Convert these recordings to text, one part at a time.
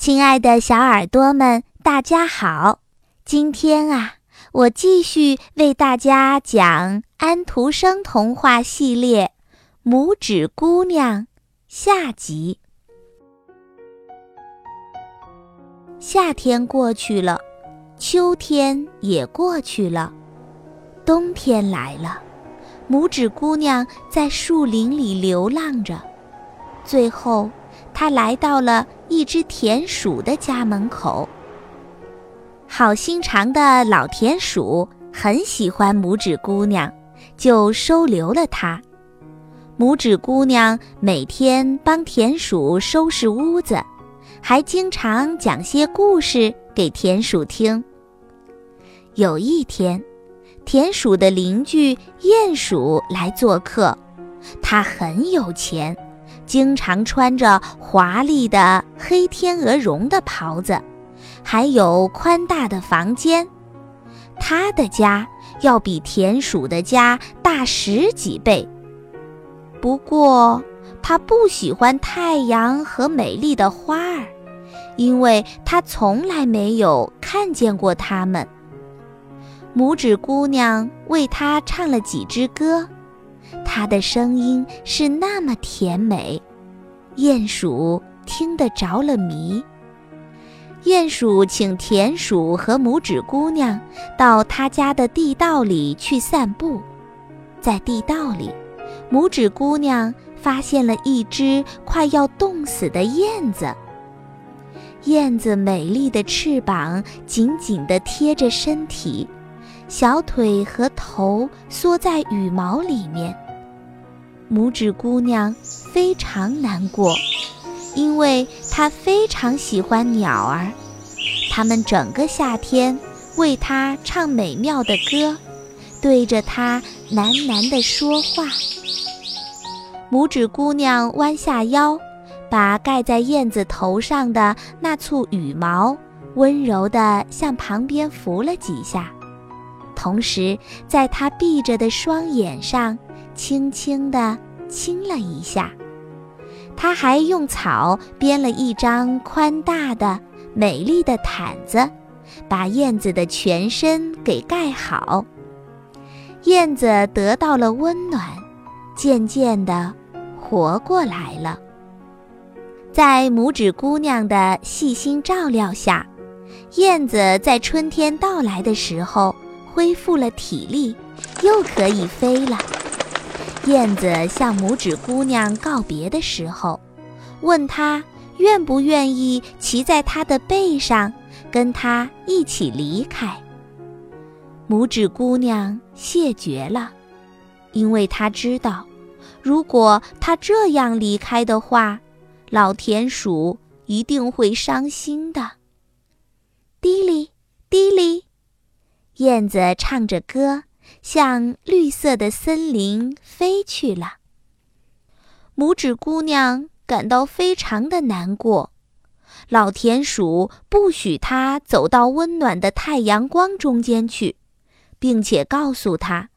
亲爱的小耳朵们，大家好！今天啊，我继续为大家讲安徒生童话系列《拇指姑娘》下集。夏天过去了，秋天也过去了，冬天来了。拇指姑娘在树林里流浪着，最后。他来到了一只田鼠的家门口。好心肠的老田鼠很喜欢拇指姑娘，就收留了她。拇指姑娘每天帮田鼠收拾屋子，还经常讲些故事给田鼠听。有一天，田鼠的邻居鼹鼠来做客，他很有钱。经常穿着华丽的黑天鹅绒的袍子，还有宽大的房间。他的家要比田鼠的家大十几倍。不过，他不喜欢太阳和美丽的花儿，因为他从来没有看见过它们。拇指姑娘为他唱了几支歌。它的声音是那么甜美，鼹鼠听得着了迷。鼹鼠请田鼠和拇指姑娘到他家的地道里去散步，在地道里，拇指姑娘发现了一只快要冻死的燕子。燕子美丽的翅膀紧紧地贴着身体。小腿和头缩在羽毛里面。拇指姑娘非常难过，因为她非常喜欢鸟儿，它们整个夏天为她唱美妙的歌，对着她喃喃地说话。拇指姑娘弯下腰，把盖在燕子头上的那簇羽毛温柔地向旁边拂了几下。同时，在她闭着的双眼上轻轻地亲了一下。他还用草编了一张宽大的、美丽的毯子，把燕子的全身给盖好。燕子得到了温暖，渐渐地活过来了。在拇指姑娘的细心照料下，燕子在春天到来的时候。恢复了体力，又可以飞了。燕子向拇指姑娘告别的时候，问她愿不愿意骑在她的背上，跟她一起离开。拇指姑娘谢绝了，因为她知道，如果她这样离开的话，老田鼠一定会伤心的。滴哩，滴哩。燕子唱着歌，向绿色的森林飞去了。拇指姑娘感到非常的难过，老田鼠不许她走到温暖的太阳光中间去，并且告诉她，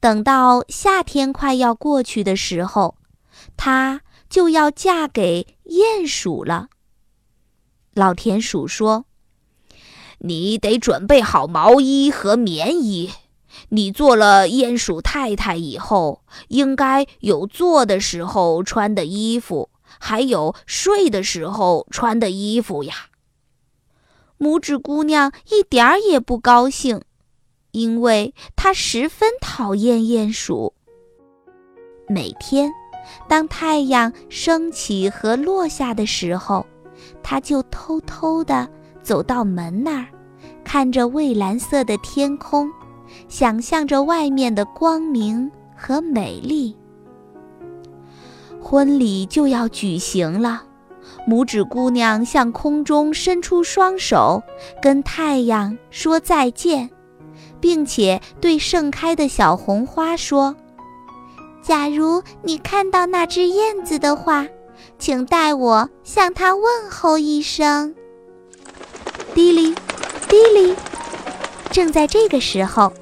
等到夏天快要过去的时候，她就要嫁给鼹鼠了。老田鼠说。你得准备好毛衣和棉衣。你做了鼹鼠太太以后，应该有坐的时候穿的衣服，还有睡的时候穿的衣服呀。拇指姑娘一点儿也不高兴，因为她十分讨厌鼹鼠。每天，当太阳升起和落下的时候，她就偷偷地。走到门那儿，看着蔚蓝色的天空，想象着外面的光明和美丽。婚礼就要举行了，拇指姑娘向空中伸出双手，跟太阳说再见，并且对盛开的小红花说：“假如你看到那只燕子的话，请代我向它问候一声。”滴哩，滴哩！正在这个时候，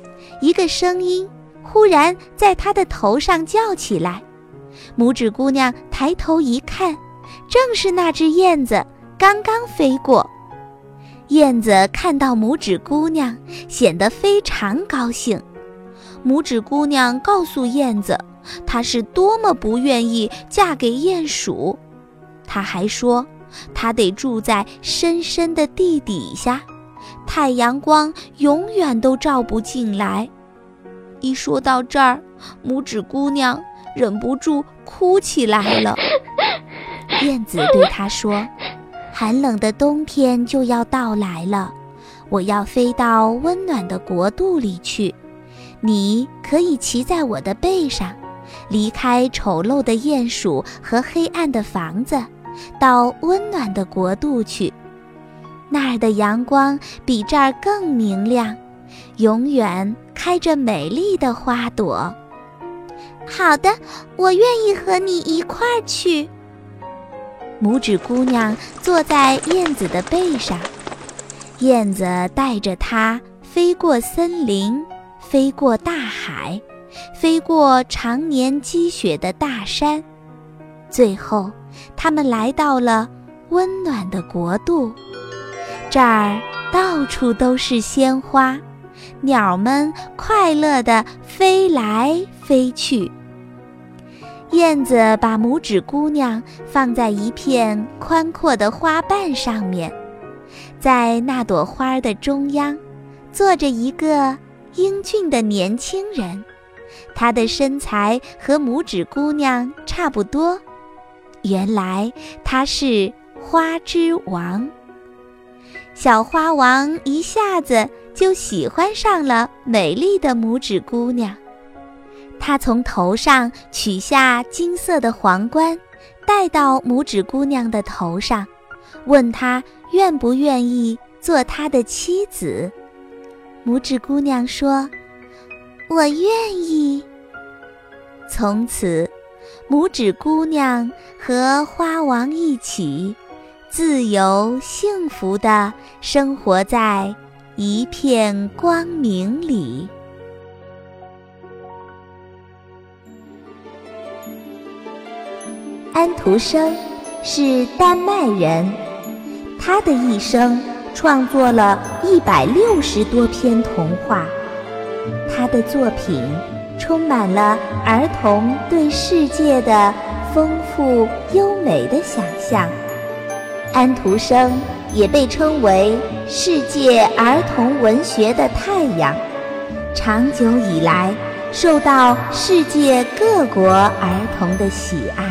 一个声音忽然在他的头上叫起来。拇指姑娘抬头一看，正是那只燕子刚刚飞过。燕子看到拇指姑娘，显得非常高兴。拇指姑娘告诉燕子，她是多么不愿意嫁给鼹鼠。她还说，她得住在深深的地底下，太阳光永远都照不进来。一说到这儿，拇指姑娘忍不住哭起来了。燕子对她说。寒冷的冬天就要到来了，我要飞到温暖的国度里去。你可以骑在我的背上，离开丑陋的鼹鼠和黑暗的房子，到温暖的国度去。那儿的阳光比这儿更明亮，永远开着美丽的花朵。好的，我愿意和你一块儿去。拇指姑娘坐在燕子的背上，燕子带着它飞过森林，飞过大海，飞过常年积雪的大山，最后，他们来到了温暖的国度。这儿到处都是鲜花，鸟们快乐地飞来飞去。燕子把拇指姑娘放在一片宽阔的花瓣上面，在那朵花的中央，坐着一个英俊的年轻人，他的身材和拇指姑娘差不多。原来他是花之王。小花王一下子就喜欢上了美丽的拇指姑娘。他从头上取下金色的皇冠，戴到拇指姑娘的头上，问她愿不愿意做他的妻子。拇指姑娘说：“我愿意。”从此，拇指姑娘和花王一起，自由幸福地生活在一片光明里。安徒生是丹麦人，他的一生创作了一百六十多篇童话。他的作品充满了儿童对世界的丰富优美的想象。安徒生也被称为世界儿童文学的太阳，长久以来受到世界各国儿童的喜爱。